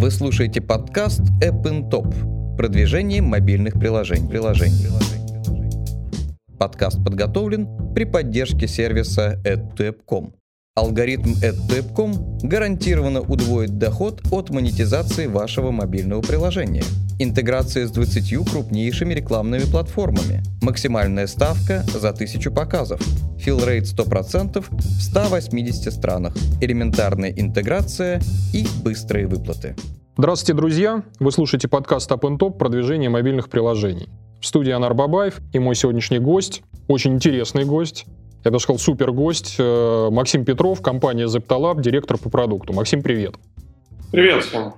Вы слушаете подкаст App in Top. Продвижение мобильных приложений. приложений. Подкаст подготовлен при поддержке сервиса AdToApp.com. Алгоритм AdToApp.com гарантированно удвоит доход от монетизации вашего мобильного приложения. Интеграция с 20 крупнейшими рекламными платформами. Максимальная ставка за 1000 показов. Филрейт 100% в 180 странах. Элементарная интеграция и быстрые выплаты. Здравствуйте, друзья! Вы слушаете подкаст Up Top «Продвижение мобильных приложений». В студии Анар Бабаев и мой сегодняшний гость, очень интересный гость, я даже сказал супер гость, э, Максим Петров, компания Zeptalab, директор по продукту. Максим, привет. Привет всем.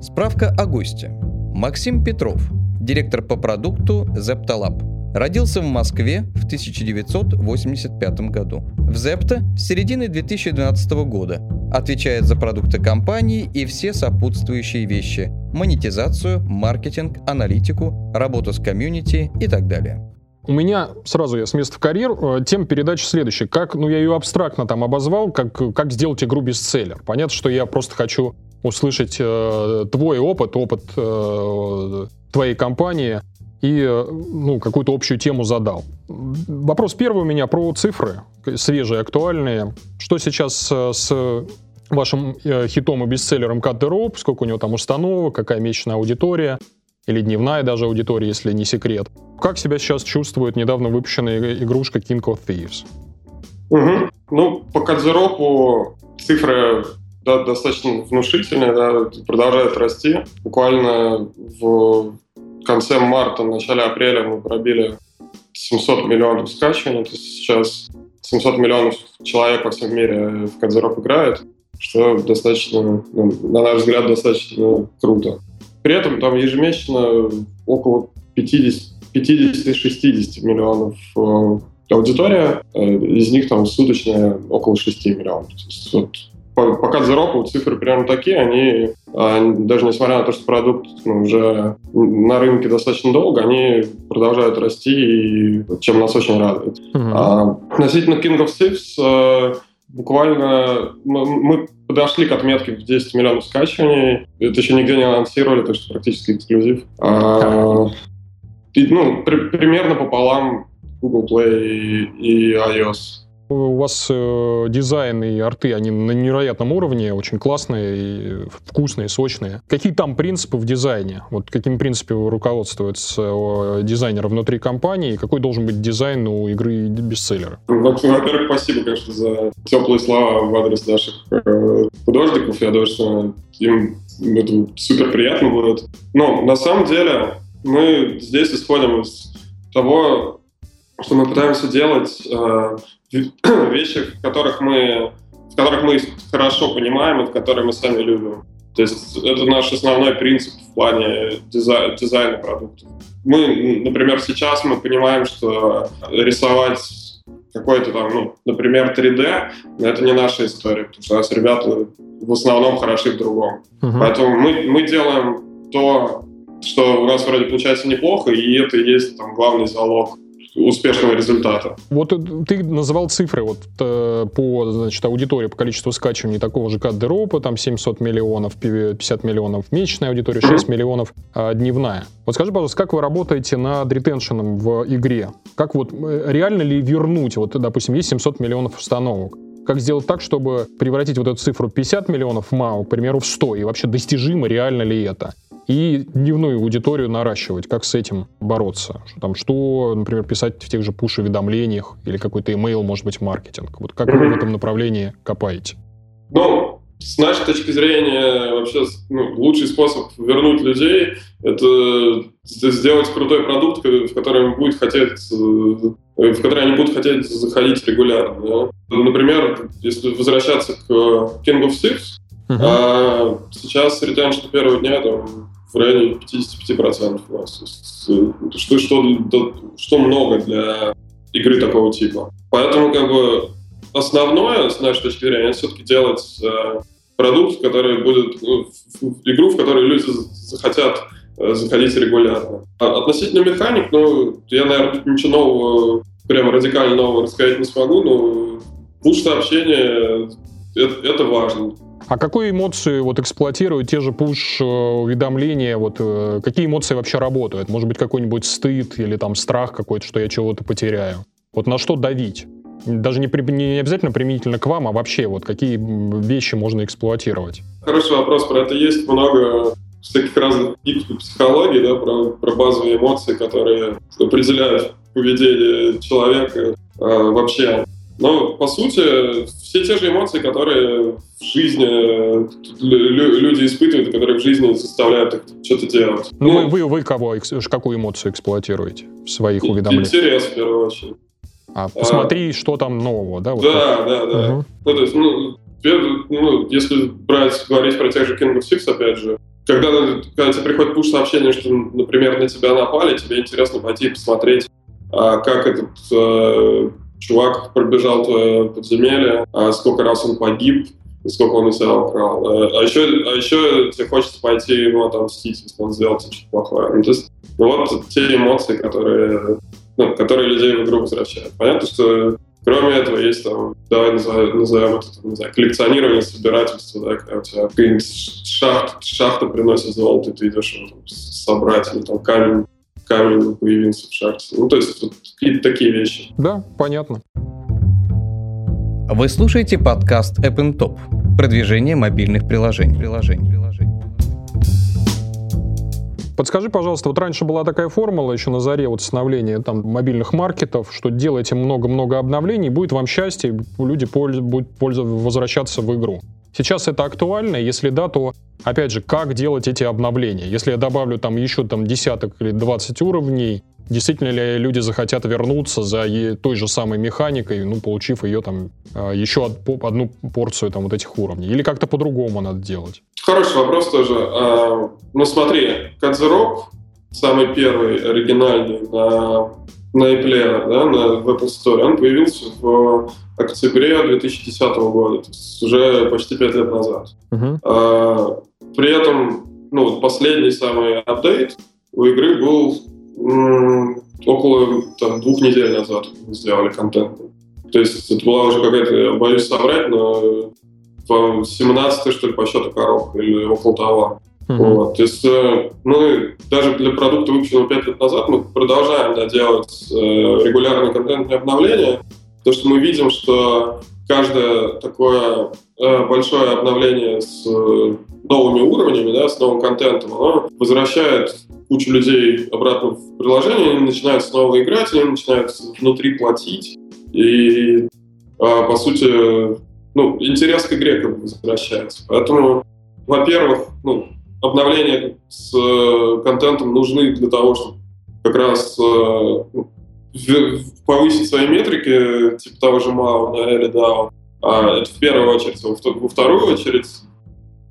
Справка о госте. Максим Петров, директор по продукту Zeptalab. Родился в Москве в 1985 году. В Zepto с середины 2012 года. Отвечает за продукты компании и все сопутствующие вещи – монетизацию, маркетинг, аналитику, работу с комьюнити и так далее. У меня сразу я с места в карьер. Э, тема передачи следующая. Как, ну, я ее абстрактно там обозвал, как, как сделать игру бестселлер. Понятно, что я просто хочу услышать э, твой опыт, опыт э, твоей компании и э, ну, какую-то общую тему задал. Вопрос первый у меня про цифры, свежие, актуальные. Что сейчас э, с вашим хитом и бестселлером Cut the Rope, сколько у него там установок, какая месячная аудитория, или дневная даже аудитория, если не секрет. Как себя сейчас чувствует недавно выпущенная игрушка King of Thieves? Угу. Ну, по Rope цифры да, достаточно внушительные, да, продолжают расти. Буквально в конце марта, начале апреля мы пробили 700 миллионов скачиваний. То есть сейчас 700 миллионов человек во всем мире в Кадзероп играет, что достаточно, ну, на наш взгляд, достаточно круто. При этом там ежемесячно около 50 50-60 миллионов э, аудитория, э, из них там суточная около 6 миллионов. То есть, вот, пока Zero цифры примерно такие, они, даже несмотря на то, что продукт ну, уже на рынке достаточно долго, они продолжают расти, и чем нас очень радует. Uh-huh. А, относительно King of Thieves, э, буквально мы подошли к отметке в 10 миллионов скачиваний. Это еще нигде не анонсировали, так что практически эксклюзив. А, и, ну, при, примерно пополам Google Play и iOS. У вас э, дизайн и арты, они на невероятном уровне, очень классные, и вкусные, сочные. Какие там принципы в дизайне? Вот какими принципами руководствуется э, дизайнер внутри компании? И какой должен быть дизайн у игры бестселлера? Во-первых, спасибо, конечно, за теплые слова в адрес наших э, художников. Я думаю, что им это супер приятно будет. Но на самом деле мы здесь исходим из того, что мы пытаемся делать э, вещи, в которых мы в которых мы хорошо понимаем и в которые мы сами любим. То есть это наш основной принцип в плане дизай- дизайна продуктов. Мы, например, сейчас мы понимаем, что рисовать какой-то там, ну, например, 3D, это не наша история, потому что у нас ребята в основном хороши в другом. Uh-huh. Поэтому мы, мы делаем то, что у нас вроде получается неплохо, и это и есть там главный залог успешного результата. Вот ты называл цифры вот э, по значит, аудитории, по количеству скачиваний такого же каддеропа, там 700 миллионов, 50 миллионов месячная аудитория, 6 mm-hmm. миллионов а, дневная. Вот скажи, пожалуйста, как вы работаете над ретеншеном в игре? Как вот э, реально ли вернуть, вот, допустим, есть 700 миллионов установок, как сделать так, чтобы превратить вот эту цифру 50 миллионов МАУ, к примеру, в 100, и вообще достижимо, реально ли это? и дневную аудиторию наращивать. Как с этим бороться? Там, что, например, писать в тех же пуш-уведомлениях или какой-то email, может быть, маркетинг. Вот как вы в этом направлении копаете? Ну, с нашей точки зрения, вообще ну, лучший способ вернуть людей — это сделать крутой продукт, в который будет хотеть э, в который они будут хотеть заходить регулярно. Да? Например, если возвращаться к King of Thieves, uh-huh. а сейчас ретеншн первого дня там, в районе 55% у нас. Э, что, что, что много для игры такого типа. Поэтому как бы основное, с нашей точки зрения, все-таки делать э, продукт, который будет, ну, игру, в которую люди захотят заходить регулярно. А относительно механик, ну, я, наверное, ничего нового, прямо радикально нового рассказать не смогу, но лучшее общение это, это важно. А какую эмоцию вот эксплуатируют те же пуш-уведомления? Вот э, какие эмоции вообще работают? Может быть, какой-нибудь стыд или там страх какой-то, что я чего-то потеряю? Вот на что давить? Даже не, при, не обязательно применительно к вам, а вообще вот какие вещи можно эксплуатировать? Хороший вопрос. Про это есть много всяких разных типов психологии, да, про, про базовые эмоции, которые определяют поведение человека э, вообще. Но, по сути, все те же эмоции, которые в жизни люди испытывают, которые в жизни заставляют их что-то делать. Ну, ну вы, вы кого, какую эмоцию эксплуатируете в своих уведомлениях? Интерес, в первую очередь. А, посмотри, а, что там нового, да? Вот да, так? да, да. Угу. Ну, то есть, ну, ну, если брать, говорить про тех же King of Six, опять же, когда, когда тебе приходит пуш-сообщение, что, например, на тебя напали, тебе интересно пойти посмотреть, а, как этот э, чувак пробежал твое подземелье, а сколько раз он погиб, и сколько он у себя украл. Э, а еще, а еще тебе хочется пойти ему отомстить, если он сделал тебе что-то плохое. Ну, то есть, ну, вот те эмоции, которые, ну, которые людей в игру возвращают. Понятно, что Кроме этого, есть там, давай назовем, назовем это, не знаю, коллекционирование, собирательство, да, когда у тебя шахт, шахта приносит золото, и ты идешь его там, собрать, или там камень, камень появился в шахте. Ну, то есть вот какие-то такие вещи. Да, понятно. Вы слушаете подкаст App Top. Продвижение мобильных приложений. приложений. Подскажи, пожалуйста, вот раньше была такая формула еще на заре вот становления там мобильных маркетов, что делайте много-много обновлений, будет вам счастье, люди польз, будут пользоваться, возвращаться в игру. Сейчас это актуально, если да, то, опять же, как делать эти обновления? Если я добавлю там еще там десяток или 20 уровней, действительно ли люди захотят вернуться за той же самой механикой, ну, получив ее там а, еще одну порцию там вот этих уровней? Или как-то по-другому надо делать? Хороший вопрос тоже. А, ну, смотри, Кадзерок, самый первый оригинальный на, на Apple, да, на, в Apple Store, он появился в октябре 2010 года, то есть уже почти пять лет назад. Uh-huh. А, при этом, ну, последний самый апдейт у игры был около там, двух недель назад сделали контент. То есть это была уже какая-то, боюсь соврать, но 17 что ли, по счету коробка или около того. Uh-huh. Вот. То есть э, мы даже для продукта, выпущенного 5 лет назад, мы продолжаем да, делать э, регулярные контентные обновления, потому что мы видим, что каждое такое э, большое обновление с э, новыми уровнями, да, с новым контентом, оно возвращает кучу людей обратно в приложение, они начинают снова играть, они начинают внутри платить, и э, по сути ну, интерес к игре как бы возвращается. Поэтому, во-первых, ну, обновления с э, контентом нужны для того, чтобы как раз ну, повысить свои метрики, типа того же MAU да, или DAO. А, это в первую очередь. Во вторую очередь,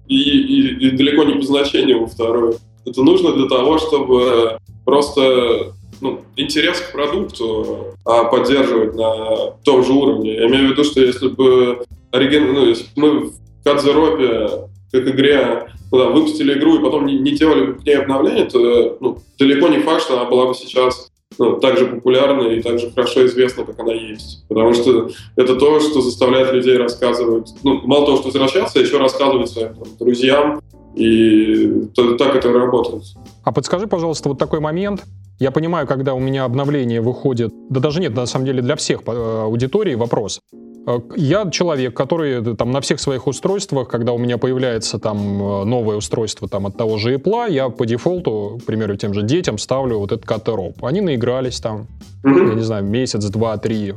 и, и, и далеко не по значению во вторую, это нужно для того, чтобы просто ну, интерес к продукту а, поддерживать на том же уровне. Я имею в виду, что если бы оригин... ну, если мы в Кадзеропе, как игре, ну, да, выпустили игру и потом не, не делали к ней обновления, то ну, далеко не факт, что она была бы сейчас ну, так же популярна и так же хорошо известна, как она есть. Потому что это то, что заставляет людей рассказывать, ну, мало того, что возвращаться, еще рассказывать своим там, друзьям, и так это работает. А подскажи, пожалуйста, вот такой момент. Я понимаю, когда у меня обновление выходит, да даже нет, на самом деле для всех э, аудиторий вопрос. Э, я человек, который э, там на всех своих устройствах, когда у меня появляется там э, новое устройство там от того же Apple, я по дефолту, к примеру, тем же детям ставлю вот этот катероп. Они наигрались там, mm-hmm. я не знаю, месяц, два, три,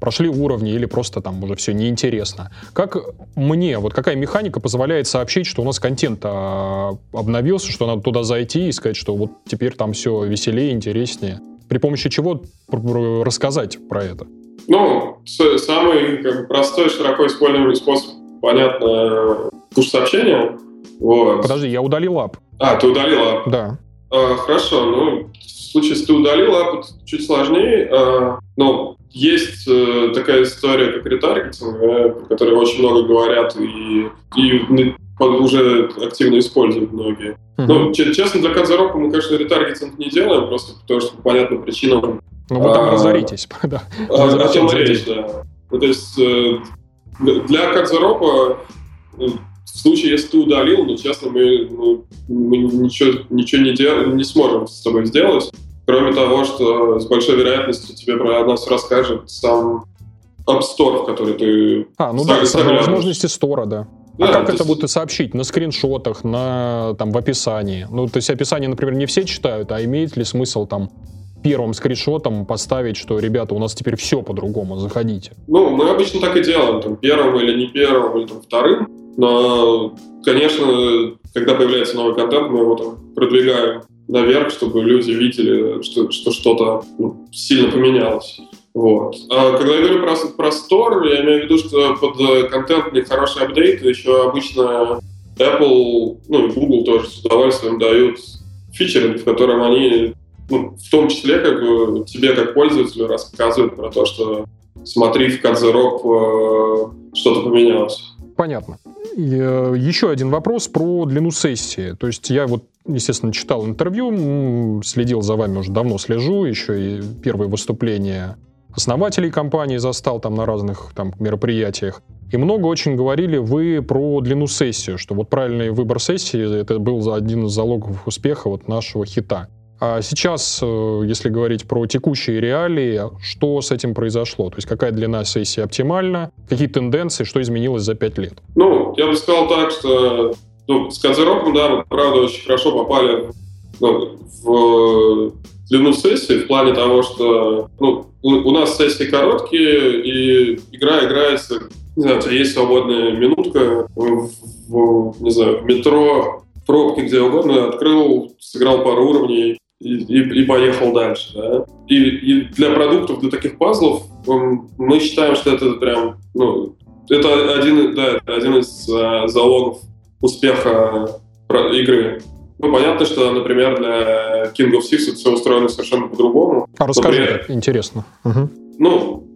прошли уровни или просто там уже все неинтересно. Как мне, вот какая механика позволяет сообщить, что у нас контент а, обновился, что надо туда зайти и сказать, что вот теперь там все веселее, интереснее? При помощи чего рассказать про это? Ну, самый как бы, простой, широко используемый способ, понятно, пуш-сообщения. Вот. Подожди, я удалил ап. А, ты удалил ап? Да. А, хорошо, ну, в случае, если ты удалил ап, чуть сложнее. А, но есть э, такая история, как ретаргетинг, э, про которую очень много говорят и, и уже активно используют многие. Uh-huh. Ну, честно, для Кадзарока мы, конечно, ретаргетинг не делаем, просто потому что по понятным причинам ну, вы там а, разоритесь, да. А, о чем речь, да. Ну, то есть э, для Кадзеропа, ну, в случае, если ты удалил, ну, честно, мы, ну, мы ничего, ничего не, дел, не сможем с тобой сделать. Кроме того, что с большой вероятностью тебе про нас расскажет сам App Store, в который ты... А, ну да, возможности стора, да. А да, как это есть... будут сообщить? На скриншотах, на, там, в описании? Ну, то есть описание, например, не все читают, а имеет ли смысл там первым скриншотом поставить, что, ребята, у нас теперь все по-другому, заходите? Ну, мы обычно так и делаем, там, первым или не первым, или там, вторым. Но, конечно, когда появляется новый контент, мы его там продвигаем наверх, чтобы люди видели, что, что что-то ну, сильно поменялось. Вот. А когда я говорю про, про Store, я имею в виду, что под контентный хороший апдейт еще обычно Apple, ну и Google тоже с удовольствием дают фичеринг, в котором они, ну, в том числе, как бы тебе как пользователю рассказывают про то, что смотри в Кадзерок э, что-то поменялось. Понятно. Э, еще один вопрос про длину сессии. То есть я вот, естественно, читал интервью, следил за вами уже давно, слежу, еще и первые выступления основателей компании застал там на разных там мероприятиях. И много очень говорили вы про длину сессии, что вот правильный выбор сессии это был один из залогов успеха вот нашего хита. А сейчас, э, если говорить про текущие реалии, что с этим произошло? То есть какая длина сессии оптимальна? Какие тенденции? Что изменилось за пять лет? Ну, я бы сказал так, что ну, с Козерогом, да, мы, правда, очень хорошо попали ну, в длину сессии в плане того, что ну, у, нас сессии короткие, и игра играется, не знаю, есть свободная минутка в, в не знаю, в метро, в пробке, где угодно, открыл, сыграл пару уровней и, и, и поехал дальше. Да? И, и для продуктов, для таких пазлов мы считаем, что это прям, ну, это один, да, это один из uh, залогов успеха игры. Ну, понятно, что, например, для King of Six это все устроено совершенно по-другому. А расскажи, Например, интересно. Угу. Ну,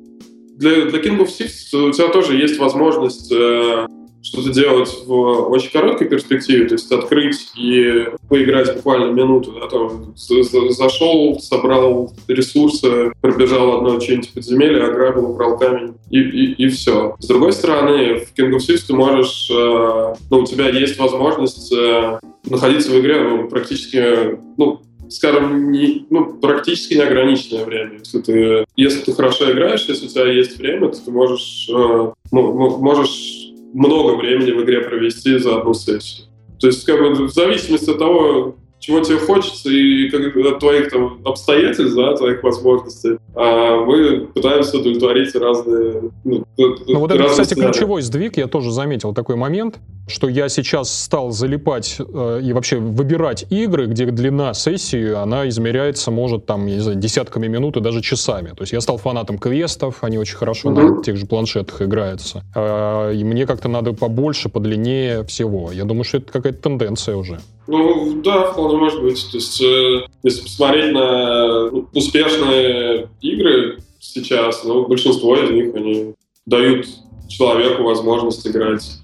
для, для King of Six у тебя тоже есть возможность э, что-то делать в очень короткой перспективе, то есть открыть и поиграть буквально минуту, да, там, зашел, собрал ресурсы, пробежал одно что-нибудь подземелье, ограбил, убрал камень, и, и, и все. С другой стороны, в King of Thieves ты можешь, э, ну, у тебя есть возможность э, находиться в игре ну, практически, ну, скажем, не, ну, практически неограниченное время. Если ты, если ты хорошо играешь, если у тебя есть время, то ты можешь, э, можешь много времени в игре провести за одну сессию. То есть, как бы, в зависимости от того, чего тебе хочется и как, от твоих там обстоятельств, да, твоих возможностей, а мы пытаемся удовлетворить разные... Ну, ну вот это, кстати, сценарии. ключевой сдвиг, я тоже заметил такой момент, что я сейчас стал залипать э, и вообще выбирать игры, где длина сессии, она измеряется, может, там, не знаю, десятками минут и даже часами. То есть я стал фанатом квестов, они очень хорошо mm-hmm. на тех же планшетах играются. Э, и мне как-то надо побольше, подлиннее всего. Я думаю, что это какая-то тенденция уже. Ну, да, вполне может быть. То есть, э, если посмотреть на ну, успешные игры сейчас, ну, большинство из них, они дают человеку возможность играть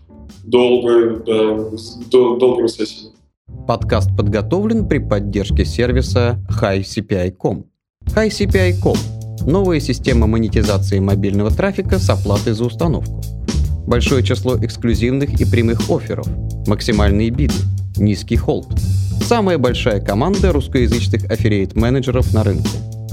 долго, да, с дол- долгими сессиями. Подкаст подготовлен при поддержке сервиса HiCPI.com. HiCPI.com – новая система монетизации мобильного трафика с оплатой за установку. Большое число эксклюзивных и прямых офферов, максимальные биды – низкий холд. Самая большая команда русскоязычных аффилиейт-менеджеров на рынке.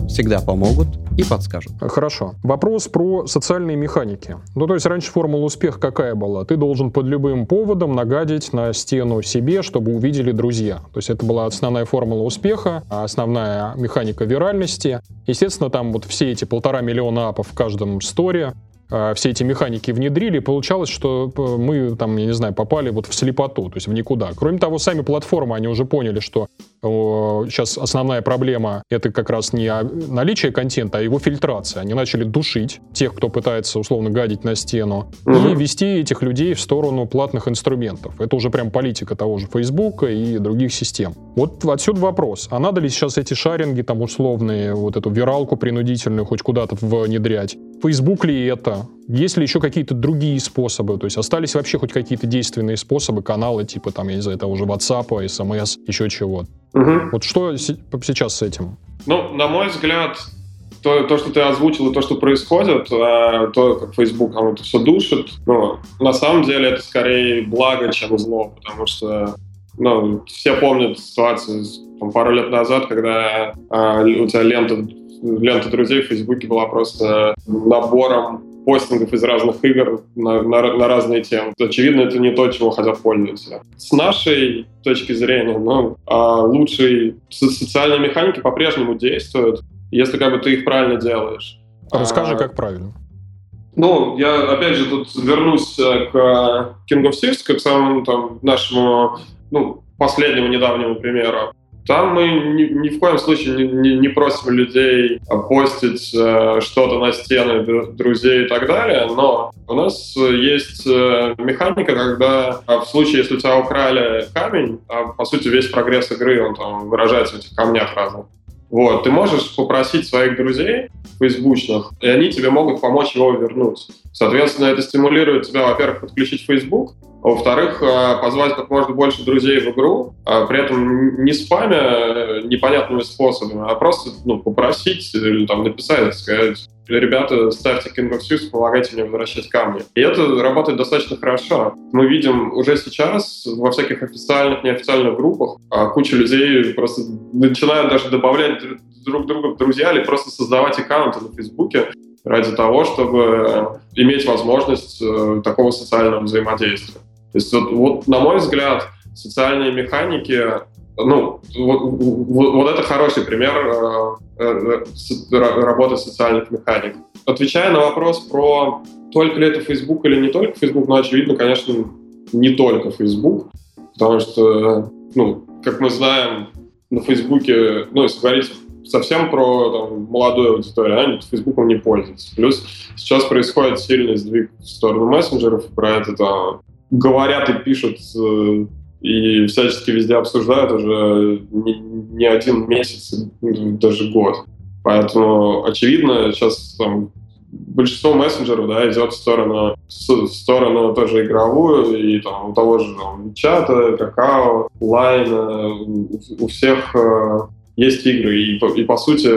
Всегда помогут и подскажут. Хорошо. Вопрос про социальные механики. Ну, то есть раньше формула успеха какая была? Ты должен под любым поводом нагадить на стену себе, чтобы увидели друзья. То есть это была основная формула успеха, основная механика виральности. Естественно, там вот все эти полтора миллиона апов в каждом сторе, а, все эти механики внедрили, получалось, что э, мы там, я не знаю, попали вот в слепоту, то есть в никуда. Кроме того, сами платформы, они уже поняли, что сейчас основная проблема это как раз не наличие контента, а его фильтрация. Они начали душить тех, кто пытается условно гадить на стену, угу. и вести этих людей в сторону платных инструментов. Это уже прям политика того же Фейсбука и других систем. Вот отсюда вопрос, а надо ли сейчас эти шаринги там условные, вот эту виралку принудительную хоть куда-то внедрять? Facebook ли это? Есть ли еще какие-то другие способы? То есть остались вообще хоть какие-то действенные способы, каналы типа там, я не знаю, того же WhatsApp, SMS, еще чего-то? Угу. Вот что сейчас с этим? Ну, на мой взгляд, то, то, что ты озвучил, и то, что происходит, а, то, как Facebook там это все душит, ну, на самом деле это скорее благо, чем зло, потому что ну, все помнят ситуацию там, пару лет назад, когда а, у тебя лента, лента друзей в Фейсбуке была просто набором постингов из разных игр на, на, на разные темы. Очевидно, это не то, чего хотят пользователи. С нашей точки зрения, ну, а лучшие социальные механики по-прежнему действуют, если как бы ты их правильно делаешь. Расскажи, а, как правильно. Ну, я опять же тут вернусь э, к King of Thieves, как самому там нашему ну, последнему недавнему примеру. Там мы ни, ни в коем случае не, не, не просим людей постить э, что-то на стены друзей и так далее, но у нас есть э, механика, когда э, в случае, если у тебя украли камень, а, по сути весь прогресс игры, он там выражается в этих камнях разных. Вот, ты можешь попросить своих друзей фейсбучных, и они тебе могут помочь его вернуть. Соответственно, это стимулирует тебя, во-первых, подключить Facebook, а во-вторых, э, позвать как можно больше друзей в игру, а при этом не спамя э, непонятными способами, а просто ну, попросить или там написать, сказать, ребята, ставьте King of Thieves, помогайте мне возвращать камни. И это работает достаточно хорошо. Мы видим уже сейчас во всяких официальных, неофициальных группах а куча людей просто начинают даже добавлять друг друга в друзья или просто создавать аккаунты на Фейсбуке ради того, чтобы иметь возможность э, такого социального взаимодействия. То есть вот, вот на мой взгляд, социальные механики, ну, вот, вот, вот это хороший пример э, э, работы социальных механик. Отвечая на вопрос про только ли это Facebook или не только Facebook, ну, очевидно, конечно, не только Facebook, потому что, ну, как мы знаем, на Фейсбуке, ну, если говорить совсем про там, молодую аудиторию, они Фейсбуком не пользуются. Плюс сейчас происходит сильный сдвиг в сторону мессенджеров, про это там говорят и пишут э, и всячески везде обсуждают уже не, не один месяц, даже год. Поэтому, очевидно, сейчас там, большинство мессенджеров да, идет в сторону, в сторону тоже игровую, и там, у того же там, чата, какао, лайна, у всех э, есть игры, и, и по сути,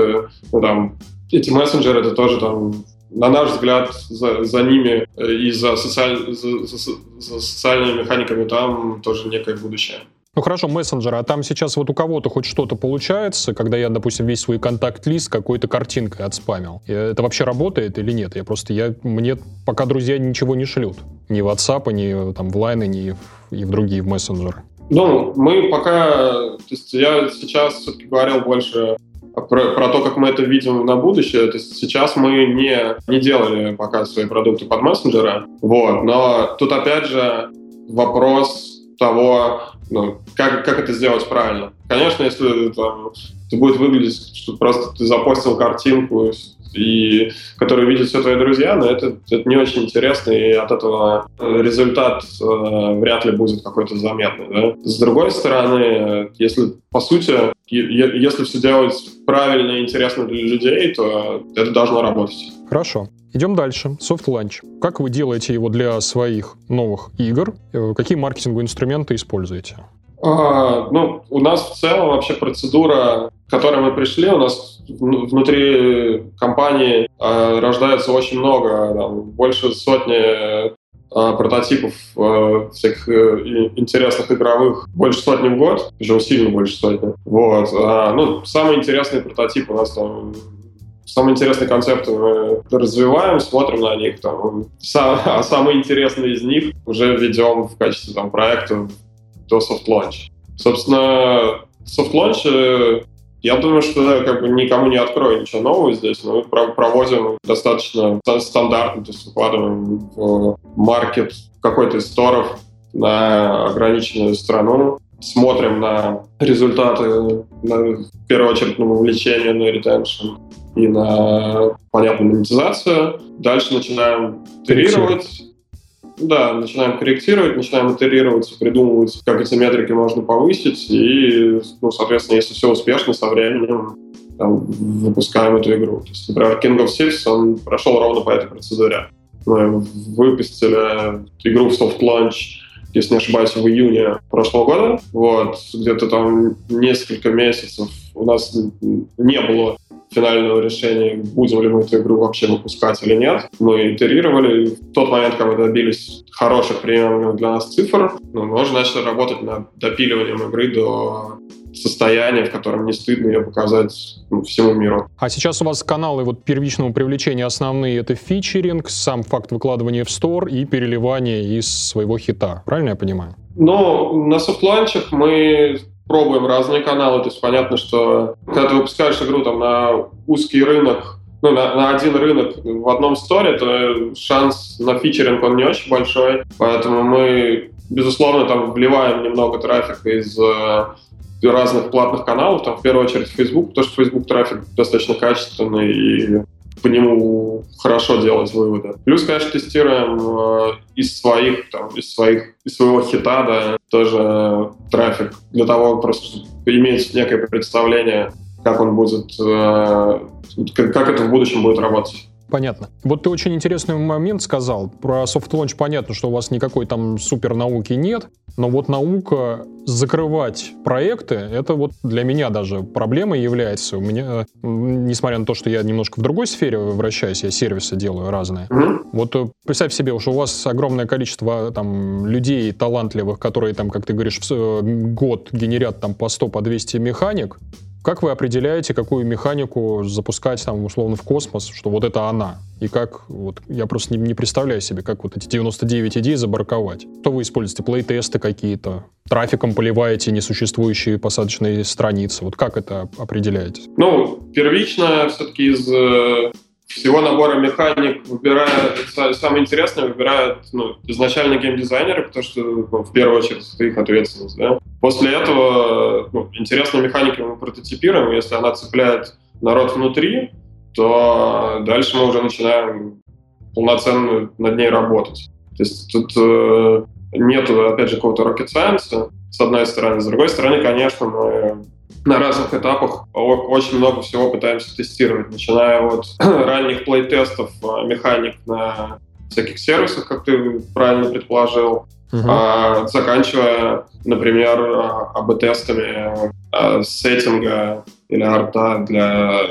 ну, там, эти мессенджеры это тоже там на наш взгляд, за, за ними э, и за, социаль, за, за, за социальными механиками там тоже некое будущее. Ну хорошо, мессенджеры, а там сейчас вот у кого-то хоть что-то получается, когда я, допустим, весь свой контакт-лист какой-то картинкой отспамил. Это вообще работает или нет? Я просто, я, мне пока друзья ничего не шлют. Ни в WhatsApp, ни там в Line, ни и в другие в мессенджеры. Ну, мы пока, то есть я сейчас все-таки говорил больше про, про то, как мы это видим на будущее. То есть сейчас мы не, не делали пока свои продукты под мессенджеры, вот, но тут опять же вопрос того, ну, как, как это сделать правильно. Конечно, если там, это будет выглядеть, что просто ты запостил картинку и которые видят все твои друзья, но это, это не очень интересно, и от этого результат э, вряд ли будет какой-то заметный. Да? С другой стороны, если по сути, если все делать правильно и интересно для людей, то это должно работать. Хорошо. Идем дальше. Soft Launch. Как вы делаете его для своих новых игр? Э, какие маркетинговые инструменты используете? Ну, у нас в целом вообще процедура, к которой мы пришли, у нас внутри компании э, рождается очень много, там, больше сотни э, прототипов э, э, интересных игровых, больше сотни в год, причем сильно больше сотни. Вот. А, ну, самый интересный прототип у нас там самые интересные концепты мы развиваем, смотрим на них, там, сам, а самые интересные из них уже ведем в качестве там, проекта до soft launch. Собственно, soft launch, э, я думаю, что как бы никому не открою ничего нового здесь. Мы проводим достаточно стандартно, то есть выкладываем в маркет какой-то из сторов на ограниченную страну, смотрим на результаты, на, в первую очередь на вовлечение, на ретеншн и на, понятную монетизацию. Дальше начинаем итерировать, да, начинаем корректировать, начинаем итерировать, придумывать, как эти метрики можно повысить, и, ну, соответственно, если все успешно, со временем там, выпускаем эту игру. То есть, например, King of Thieves, он прошел ровно по этой процедуре. Мы выпустили игру в soft launch, если не ошибаюсь, в июне прошлого года. Вот, где-то там несколько месяцев у нас не было финального решения, будем ли мы эту игру вообще выпускать или нет. Мы итерировали. В тот момент, когда добились хороших приемлемых для нас цифр, ну, мы уже начали работать над допиливанием игры до состояние, в котором не стыдно ее показать ну, всему миру. А сейчас у вас каналы вот первичного привлечения основные — это фичеринг, сам факт выкладывания в стор и переливание из своего хита. Правильно я понимаю? Ну, на софтланчах мы пробуем разные каналы. То есть понятно, что когда ты выпускаешь игру там на узкий рынок, ну, на, на один рынок в одном сторе, то шанс на фичеринг, он не очень большой. Поэтому мы, безусловно, там вливаем немного трафика из э, разных платных каналов, там в первую очередь Facebook, потому что Facebook трафик достаточно качественный и по нему хорошо делать выводы. Плюс, конечно, тестируем э, из своих, там, из своих, из своего хита, да, тоже трафик для того, просто чтобы иметь некое представление, как он будет, э, как, это в будущем будет работать. Понятно. Вот ты очень интересный момент сказал. Про launch понятно, что у вас никакой там супер науки нет, но вот наука закрывать проекты, это вот для меня даже проблема является. У меня, несмотря на то, что я немножко в другой сфере вращаюсь, я сервисы делаю разные. Mm-hmm. Вот э, представь себе, что у вас огромное количество там людей талантливых, которые там, как ты говоришь, в э, год генерят там по 100, по 200 механик, как вы определяете, какую механику запускать там условно в космос, что вот это она? И как, вот, я просто не, не представляю себе, как вот эти 99 идей забарковать. Что вы используете? Плей-тесты какие-то? Трафиком поливаете несуществующие посадочные страницы? Вот как это определяете? Ну, первично все-таки из э, всего набора механик выбирают, самое интересное выбирают ну, изначально геймдизайнеры, потому что ну, в первую очередь это их ответственность. Да? После этого ну, интересные механики мы прототипируем, если она цепляет народ внутри, то дальше мы уже начинаем полноценно над ней работать. То есть тут э, нет, опять же, какого-то rocket science, с одной стороны. С другой стороны, конечно, мы на разных этапах очень много всего пытаемся тестировать, начиная от ранних плей-тестов а, механик на всяких сервисах, как ты правильно предположил, uh-huh. а, заканчивая, например, а, АБ-тестами а, сеттинга или арта для,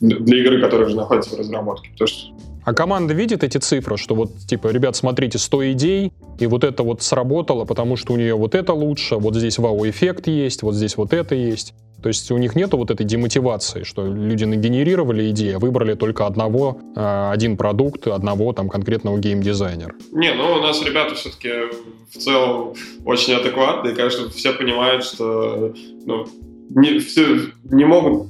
для игры, которая уже находится в разработке. Потому что а команда видит эти цифры, что вот, типа, ребят, смотрите, 100 идей, и вот это вот сработало, потому что у нее вот это лучше, вот здесь вау-эффект есть, вот здесь вот это есть. То есть у них нету вот этой демотивации, что люди нагенерировали идеи, а выбрали только одного, а, один продукт, одного там конкретного геймдизайнера. Не, ну у нас ребята все-таки в целом очень адекватные, конечно, все понимают, что ну, не, все, не могут,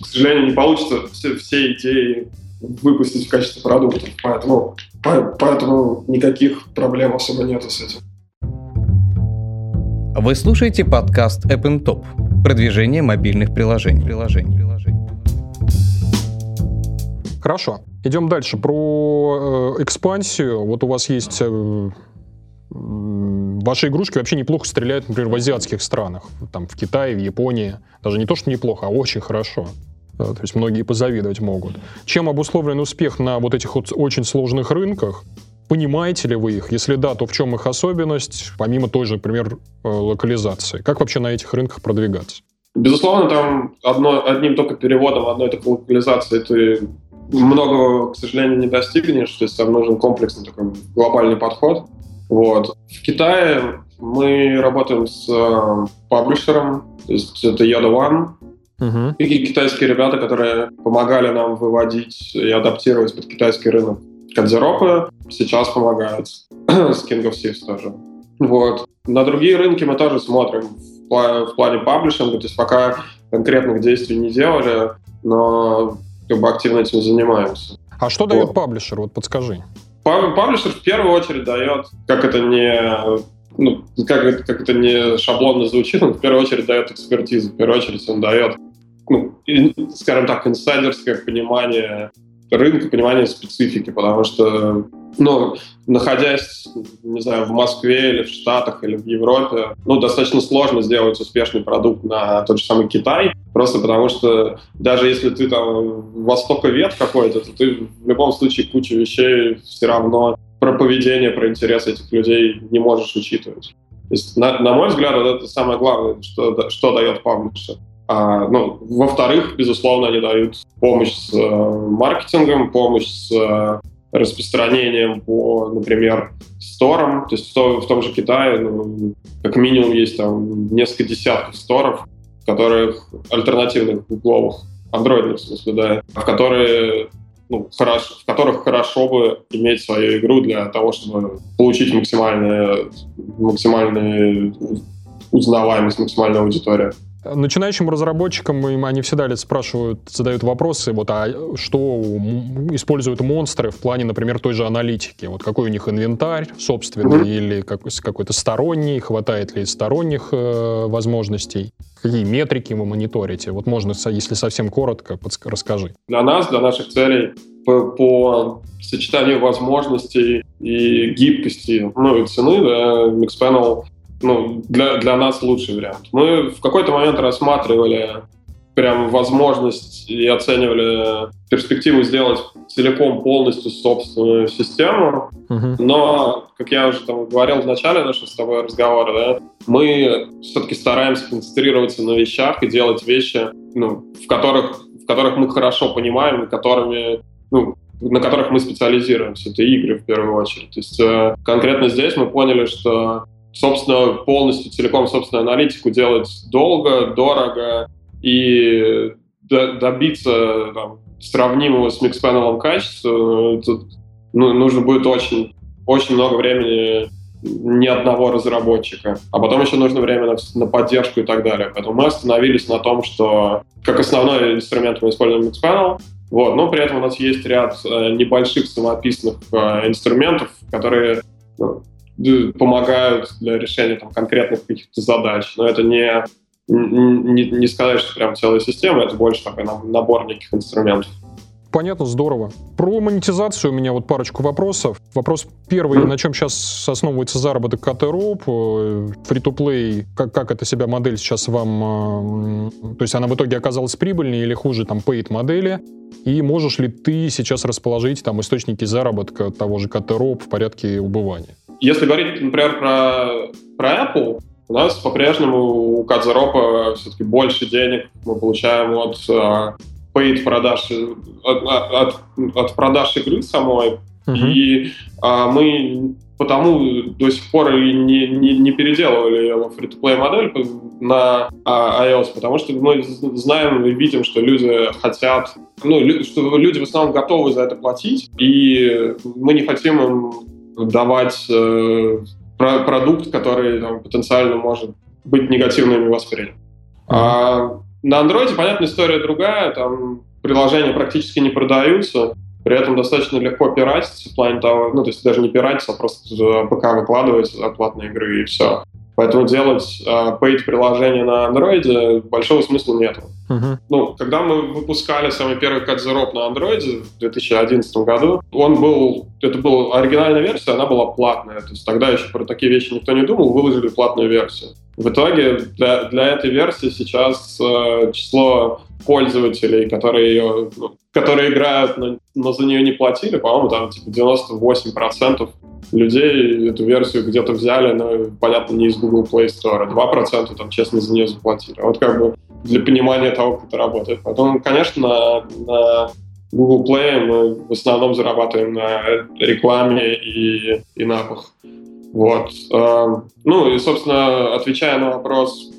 к сожалению, не получится все, все идеи выпустить в качестве продуктов, поэтому, поэтому никаких проблем особо нету с этим. Вы слушаете подкаст App Top продвижение мобильных приложений. приложений. Хорошо. Идем дальше. Про э, экспансию. Вот у вас есть... Э, ваши игрушки вообще неплохо стреляют, например, в азиатских странах. Там в Китае, в Японии. Даже не то, что неплохо, а очень хорошо. То есть многие позавидовать могут. Чем обусловлен успех на вот этих вот очень сложных рынках? Понимаете ли вы их? Если да, то в чем их особенность, помимо той же, например, э, локализации? Как вообще на этих рынках продвигаться? Безусловно, там одно, одним только переводом одной такой локализации ты много, к сожалению, не достигнешь, то есть там нужен комплексный такой глобальный подход. Вот. В Китае мы работаем с э, паблишером, то есть это Yoda One, uh-huh. и китайские ребята, которые помогали нам выводить и адаптировать под китайский рынок Кадзеропы сейчас помогают с King of Thieves тоже. Вот. На другие рынки мы тоже смотрим в, плане, в плане паблишинга, то есть пока конкретных действий не делали, но как бы активно этим занимаемся. А что вот. дает паблишер? Вот подскажи. Паблишер в первую очередь дает, как это не ну, как, как это не шаблонно звучит, он в первую очередь дает экспертизу, в первую очередь он дает, скажем так, инсайдерское понимание рынка, понимание специфики, потому что, ну, находясь, не знаю, в Москве или в Штатах или в Европе, ну, достаточно сложно сделать успешный продукт на тот же самый Китай, просто потому что даже если ты там востоковед какой-то, то ты в любом случае кучу вещей все равно про поведение, про интерес этих людей не можешь учитывать. То есть, на, на мой взгляд, вот это самое главное, что, что дает паблишер. А, ну, во-вторых, безусловно, они дают помощь с э, маркетингом, помощь с э, распространением по, например, сторам. То есть в, то, в том же Китае, ну, как минимум, есть там несколько десятков сторов, которых альтернативных гугловых, андроидных, в смысле, да, в которые ну, хорошо, в которых хорошо бы иметь свою игру для того, чтобы получить максимальную, максимальную узнаваемость, максимальную аудиторию. Начинающим разработчикам им они всегда спрашивают, задают вопросы, вот, а что используют монстры в плане, например, той же аналитики? Вот какой у них инвентарь собственный или какой-то сторонний, хватает ли сторонних э, возможностей? Какие метрики вы мониторите? Вот можно, если совсем коротко, расскажи. Для нас, для наших целей, по, по сочетанию возможностей и гибкости, ну и цены, да, Mixpanel ну, для, для нас лучший вариант. Мы в какой-то момент рассматривали прям возможность и оценивали перспективу сделать целиком полностью собственную систему. Uh-huh. Но, как я уже там говорил в начале нашего с тобой разговора, да, мы все-таки стараемся концентрироваться на вещах и делать вещи, ну, в которых, в которых мы хорошо понимаем, и которыми, ну, на которых мы специализируемся. Это игры в первую очередь. То есть э, конкретно здесь мы поняли, что собственно, полностью, целиком собственную аналитику делать долго, дорого и добиться там, сравнимого с Mixpanel качества, тут ну, нужно будет очень, очень много времени ни одного разработчика. А потом еще нужно время на, на поддержку и так далее. Поэтому мы остановились на том, что как основной инструмент мы используем Mixpanel, вот, но при этом у нас есть ряд э, небольших самописных э, инструментов, которые ну, помогают для решения там, конкретных каких-то задач. Но это не, не, не сказать, что прям целая система, это больше такой набор неких инструментов. Понятно, здорово. Про монетизацию у меня вот парочку вопросов. Вопрос первый, mm-hmm. на чем сейчас основывается заработок КТРОП, фри-то-плей, как, как эта себя модель сейчас вам... Э, то есть она в итоге оказалась прибыльнее или хуже там paid модели? И можешь ли ты сейчас расположить там источники заработка того же КТРОП в порядке убывания? Если говорить, например, про, про Apple, у нас по-прежнему у Кадзаропа все-таки больше денег мы получаем от uh, paid продаж, от, от, от продаж игры самой. Uh-huh. И uh, мы потому до сих пор и не, не, не переделывали free-to-play модель на iOS, потому что мы знаем и видим, что люди хотят, ну, что люди в основном готовы за это платить, и мы не хотим им давать э, про продукт, который там, потенциально может быть негативно воспринят. А на андроиде, понятно, история другая, там приложения практически не продаются, при этом достаточно легко пиратиться в плане того, ну, то есть даже не пиратиться, а просто ПК выкладывать платные игры и все. Поэтому делать э, paid приложение на андроиде большого смысла нет. Uh-huh. Ну, когда мы выпускали самый первый Кадзероп на андроиде в 2011 году, он был, это была оригинальная версия, она была платная. То есть тогда еще про такие вещи никто не думал, выложили платную версию. В итоге для, для этой версии сейчас э, число пользователей, которые ее, ну, которые играют, но, но за нее не платили, по-моему, там типа 98% людей эту версию где-то взяли, но, понятно, не из Google Play Store. 2% там, честно, за нее заплатили. Вот как бы для понимания того, как это работает. Потом, конечно, на, Google Play мы в основном зарабатываем на рекламе и, и напах. Вот. Эм, ну и, собственно, отвечая на вопрос,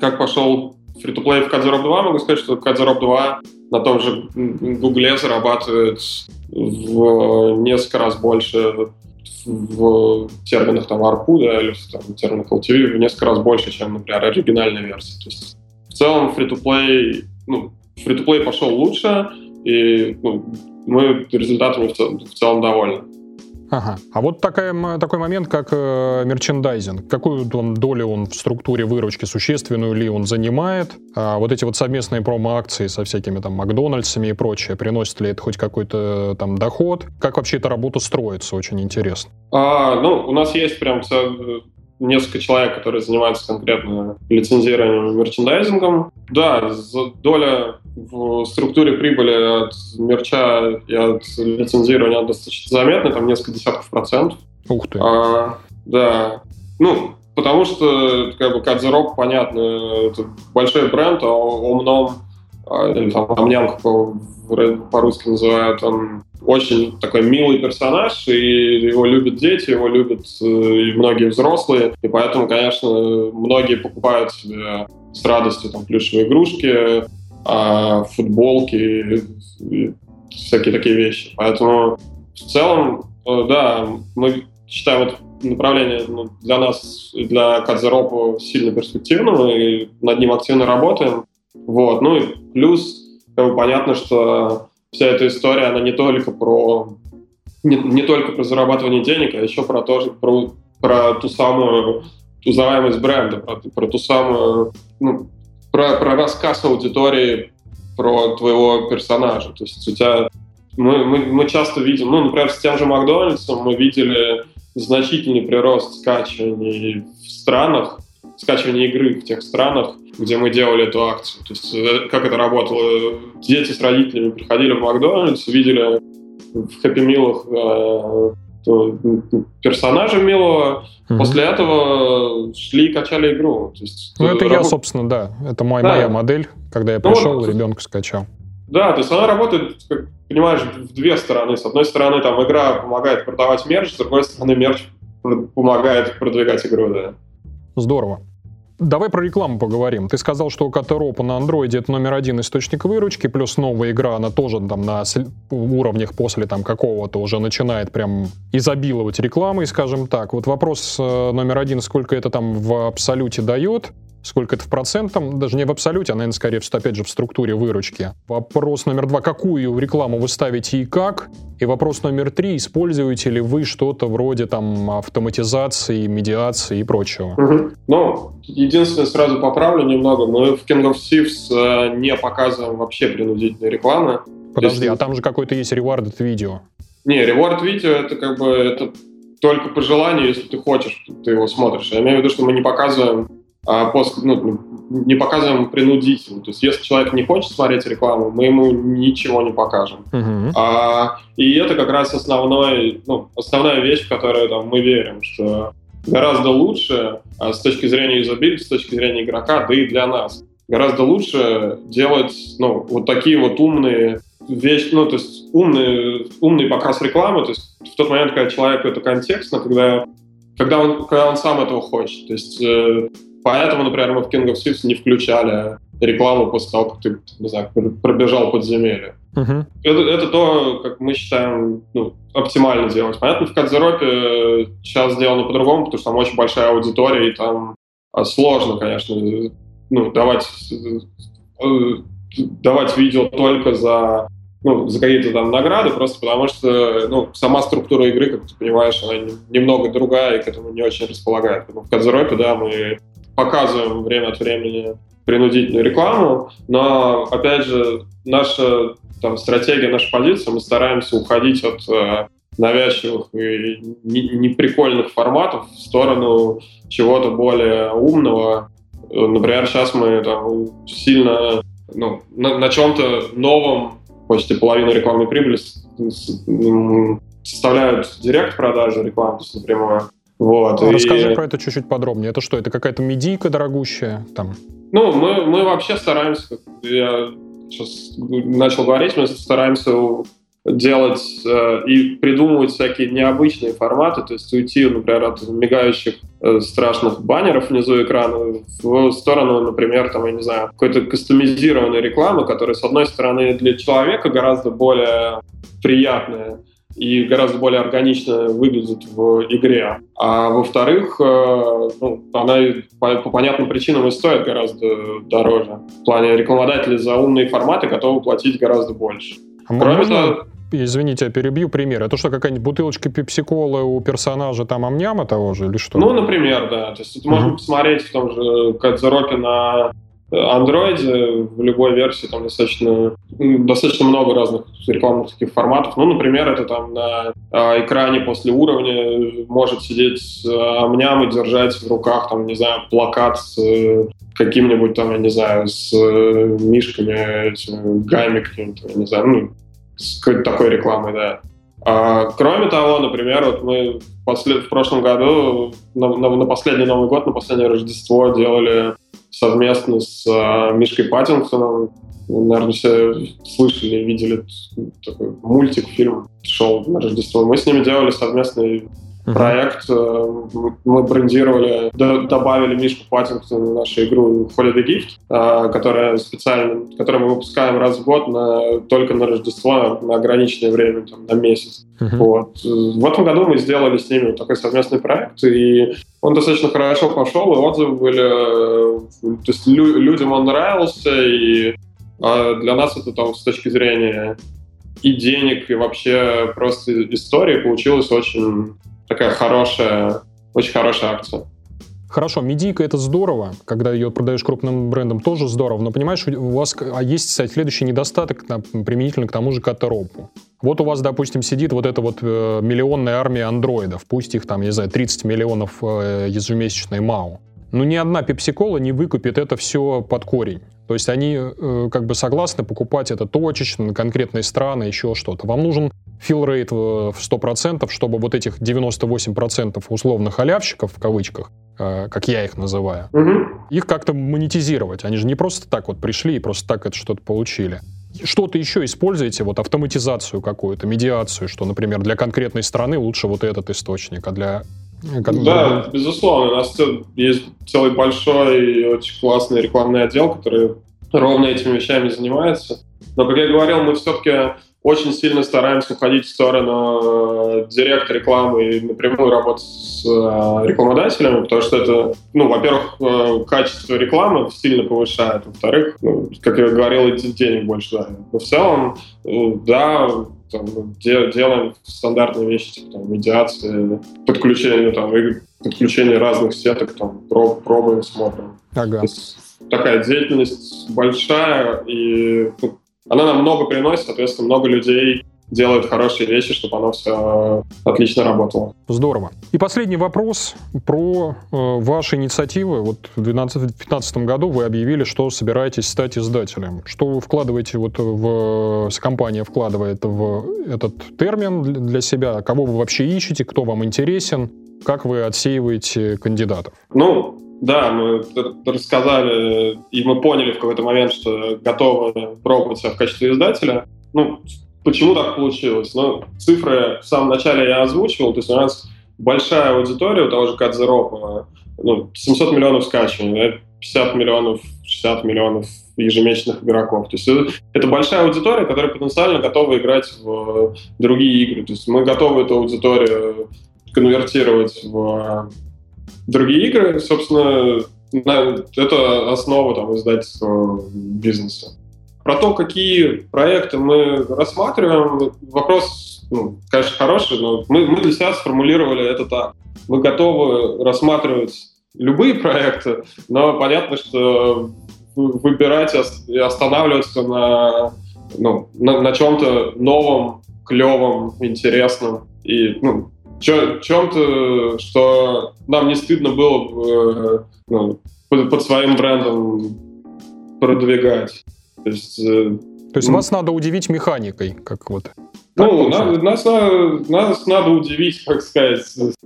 как пошел фри-то-плей в Кадзероб 2, могу сказать, что Кадзероб 2 на том же Гугле зарабатывает в несколько раз больше в терминах там ARPU, да, или в терминах LTV в несколько раз больше, чем, например, оригинальная версия. То есть в целом free-to-play, ну, free-to-play пошел лучше, и ну, мы результатами в в целом довольны. Ага. А вот такая, такой момент, как э, мерчендайзинг. Какую он долю он в структуре выручки существенную ли он занимает? А вот эти вот совместные промо-акции со всякими там Макдональдсами и прочее, приносит ли это хоть какой-то там доход? Как вообще эта работа строится? Очень интересно. А, ну, у нас есть прям несколько человек, которые занимаются конкретно лицензированием и мерчендайзингом. Да, доля в структуре прибыли от мерча и от лицензирования достаточно заметная, там несколько десятков процентов. Ух ты. А, да. Ну, потому что как бы Кадзерок, понятно, это большой бренд, а Омном, а, или там Амням, как его по-русски называют, он очень такой милый персонаж, и его любят дети, его любят э, и многие взрослые, и поэтому, конечно, многие покупают себе с радостью там плюшевые игрушки, а, футболки, всякие такие вещи. Поэтому в целом, э, да, мы считаем это направление ну, для нас, для Кадзеропа сильно перспективным, и над ним активно работаем. Вот. Ну и плюс, как бы, понятно, что вся эта история, она не только про не, не только про зарабатывание денег, а еще про то, про, про ту самую узнаваемость бренда, про, про ту самую, ну, про, про рассказ аудитории про твоего персонажа. То есть у тебя мы, мы, мы часто видим, ну, например, с тем же Макдональдсом мы видели значительный прирост скачиваний в странах, скачивания игры в тех странах, где мы делали эту акцию. То есть э, как это работало? Дети с родителями приходили в Макдональдс, видели в Хэппи Милах э, персонажа милого, угу. после этого шли и качали игру. То есть, ну, это работ... я, собственно, да. Это мой, да. моя модель, когда я ну, пришел, вот, ребенка скачал. Да, то есть она работает, как понимаешь, в две стороны. С одной стороны, там игра помогает продавать мерч, с другой стороны, мерч помогает продвигать игру, да. Здорово. Давай про рекламу поговорим. Ты сказал, что Катеропа на андроиде это номер один источник выручки, плюс новая игра, она тоже там на уровнях после там какого-то уже начинает прям изобиловать рекламой, скажем так. Вот вопрос э, номер один, сколько это там в абсолюте дает? Сколько это в процентном, даже не в абсолюте, а, наверное, скорее, опять же, в структуре выручки. Вопрос номер два, какую рекламу вы ставите и как? И вопрос номер три, используете ли вы что-то вроде там автоматизации, медиации и прочего? Угу. Ну, единственное, сразу поправлю немного, мы в King of Thieves э, не показываем вообще принудительной рекламы. Подожди, а там же какой-то есть rewarded видео. Не, reward видео это как бы это только по желанию, если ты хочешь, ты его смотришь. Я имею в виду, что мы не показываем пост, ну, не показываем принудительно. То есть, если человек не хочет смотреть рекламу, мы ему ничего не покажем. Uh-huh. А, и это как раз основной, ну, основная вещь, в которую там, мы верим, что гораздо лучше а, с точки зрения юзабилити, с точки зрения игрока, да и для нас. Гораздо лучше делать ну, вот такие вот умные вещи, ну, то есть умный, умный показ рекламы, то есть в тот момент, когда человеку это контекстно, когда, когда, он, когда он сам этого хочет. То есть э, Поэтому, например, мы в King of Thieves не включали рекламу после того, как ты, не знаю, пробежал подземелье. Uh-huh. Это, это то, как мы считаем, ну, оптимально делать. Понятно, в Кадзеропе сейчас сделано по-другому, потому что там очень большая аудитория, и там а, сложно, конечно, ну, давать, э, давать видео только за, ну, за какие-то там награды, просто потому что ну, сама структура игры, как ты понимаешь, она немного другая и к этому не очень располагает. в Кадзеропе, да, мы показываем время от времени принудительную рекламу, но, опять же, наша там, стратегия, наша позиция, мы стараемся уходить от э, навязчивых и неприкольных форматов в сторону чего-то более умного. Например, сейчас мы там, сильно ну, на, на чем-то новом, почти половину рекламной прибыли составляют директ продажи рекламы, напрямую. Вот, и... Расскажи про это чуть-чуть подробнее. Это что, это какая-то медийка дорогущая? Там? Ну, мы, мы вообще стараемся, я сейчас начал говорить, мы стараемся делать э, и придумывать всякие необычные форматы, то есть уйти, например, от мигающих э, страшных баннеров внизу экрана в сторону, например, там, я не знаю, какой-то кастомизированной рекламы, которая, с одной стороны, для человека гораздо более приятная, и гораздо более органично выглядит в игре. А во-вторых, э, ну, она по, по понятным причинам и стоит гораздо дороже. В плане рекламодатели за умные форматы готовы платить гораздо больше. А Кроме можно... того, извините, я перебью пример. Это что, какая-нибудь бутылочка пепсиколы у персонажа там амняма того же или что? Ну, например, да. То есть это можно посмотреть в том же Кадзеропе на Android в любой версии там достаточно, достаточно много разных рекламных таких форматов. Ну, например, это там на э, экране после уровня может сидеть э, амням и держать в руках, там, не знаю, плакат с э, каким-нибудь там, я не знаю, с э, мишками, этими, гами какими-то, не знаю, ну, с какой-то такой рекламой, да. А, кроме того, например, вот мы послед... в прошлом году на, на, на последний Новый год, на последнее Рождество делали совместно с а, Мишкой Паттинсоном. Наверное, все слышали, видели такой мультик, фильм, шел на Рождество. Мы с ними делали совместный Uh-huh. проект. Э, мы брендировали, добавили Мишку Паттингтона в нашу игру Holiday Gift, э, которая специально, которую мы выпускаем раз в год на, только на Рождество на ограниченное время, там, на месяц. Uh-huh. Вот. В этом году мы сделали с ними такой совместный проект, и он достаточно хорошо пошел, и отзывы были... Э, то есть людям он нравился, и для нас это там, с точки зрения и денег, и вообще просто истории получилось очень такая хорошая, очень хорошая акция. Хорошо, медийка это здорово, когда ее продаешь крупным брендом, тоже здорово, но понимаешь, у вас а есть, кстати, следующий недостаток применительно к тому же катаропу. Вот у вас, допустим, сидит вот эта вот э, миллионная армия андроидов, пусть их там, не знаю, 30 миллионов э, ежемесячной МАУ. Но ни одна пепсикола не выкупит это все под корень. То есть они э, как бы согласны покупать это точечно на конкретные страны, еще что-то. Вам нужен rate в 100%, чтобы вот этих 98% условных халявщиков, в кавычках, э, как я их называю, угу. их как-то монетизировать. Они же не просто так вот пришли и просто так это что-то получили. Что-то еще используете, вот автоматизацию какую-то, медиацию, что, например, для конкретной страны лучше вот этот источник, а для да, безусловно. У нас есть целый большой и очень классный рекламный отдел, который ровно этими вещами занимается. Но, как я говорил, мы все-таки очень сильно стараемся уходить в сторону э, директа рекламы и напрямую работать с э, рекламодателями, потому что это, ну, во-первых, э, качество рекламы сильно повышает, во-вторых, ну, как я говорил, денег больше да. Но в целом, да, там, делаем стандартные вещи, типа там, медиации, подключение, там, и подключение разных сеток, там, проб, пробуем, смотрим. Ага. То есть такая деятельность большая, и ну, она нам много приносит, соответственно, много людей делают хорошие вещи, чтобы оно все отлично работало. Здорово. И последний вопрос про э, ваши инициативы. Вот в 2015 году вы объявили, что собираетесь стать издателем. Что вы вкладываете, вот в, компания вкладывает в этот термин для себя? Кого вы вообще ищете? Кто вам интересен? Как вы отсеиваете кандидатов? Ну, да, мы рассказали, и мы поняли в какой-то момент, что готовы пробовать себя в качестве издателя. Ну, почему так получилось? Ну, цифры в самом начале я озвучивал, то есть у нас большая аудитория у того же Кадзеропа, ну, 700 миллионов скачиваний, 50 миллионов, 60 миллионов ежемесячных игроков. То есть это большая аудитория, которая потенциально готова играть в другие игры. То есть мы готовы эту аудиторию конвертировать в другие игры, собственно, это основа там, издательства бизнеса. Про то, какие проекты мы рассматриваем, вопрос, ну, конечно, хороший, но мы, мы для себя сформулировали это так. Мы готовы рассматривать любые проекты, но понятно, что выбирать и останавливаться на, ну, на, на чем-то новом, клевом, интересном и ну, чем-то, что нам не стыдно было бы ну, под, под своим брендом продвигать. То есть, э, То есть ну, вас надо удивить механикой, как вот. Ну, надо, нас, нас надо удивить, как сказать,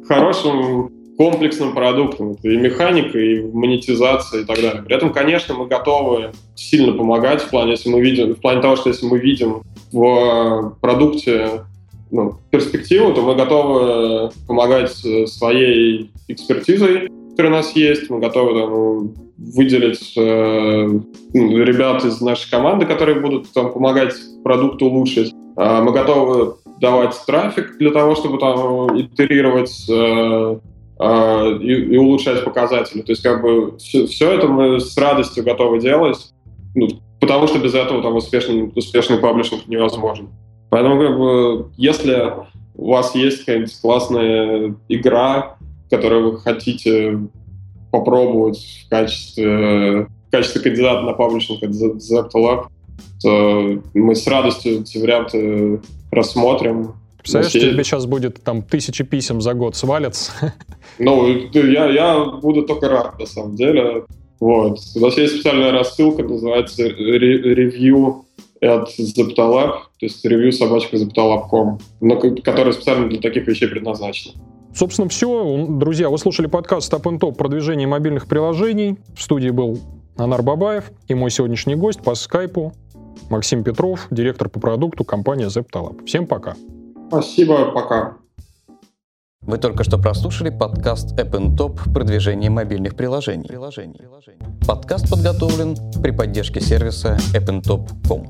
хорошим комплексным продуктом. Это и механика, и монетизация, и так далее. При этом, конечно, мы готовы сильно помогать в плане, если мы видим, в плане того, что если мы видим в продукте ну, перспективу, то мы готовы помогать своей экспертизой, которая у нас есть. Мы готовы там, выделить э, ну, ребят из нашей команды, которые будут там, помогать продукту улучшить. Э, мы готовы давать трафик для того, чтобы там итерировать э, э, и, и улучшать показатели. То есть как бы все, все это мы с радостью готовы делать, ну, потому что без этого там успешный, успешный паблишинг невозможен. Поэтому, как бы, если у вас есть какая-нибудь классная игра, которую вы хотите попробовать в качестве, в качестве кандидата на паблишинг от Zeptolab, то мы с радостью эти варианты рассмотрим. Представляешь, Насеять. тебе сейчас будет там тысячи писем за год свалятся? Ну, я, я буду только рад, на самом деле. Вот. У нас есть специальная рассылка, называется review от Zeptalab, то есть ревью собачка Zeptalab.com, которая специально для таких вещей предназначена. Собственно, все. Друзья, вы слушали подкаст Stop and Top продвижение мобильных приложений. В студии был Анар Бабаев и мой сегодняшний гость по скайпу Максим Петров, директор по продукту компании Zeptalab. Всем пока. Спасибо, пока. Вы только что прослушали подкаст App Top продвижение мобильных приложений. приложений. Подкаст подготовлен при поддержке сервиса appntop.com.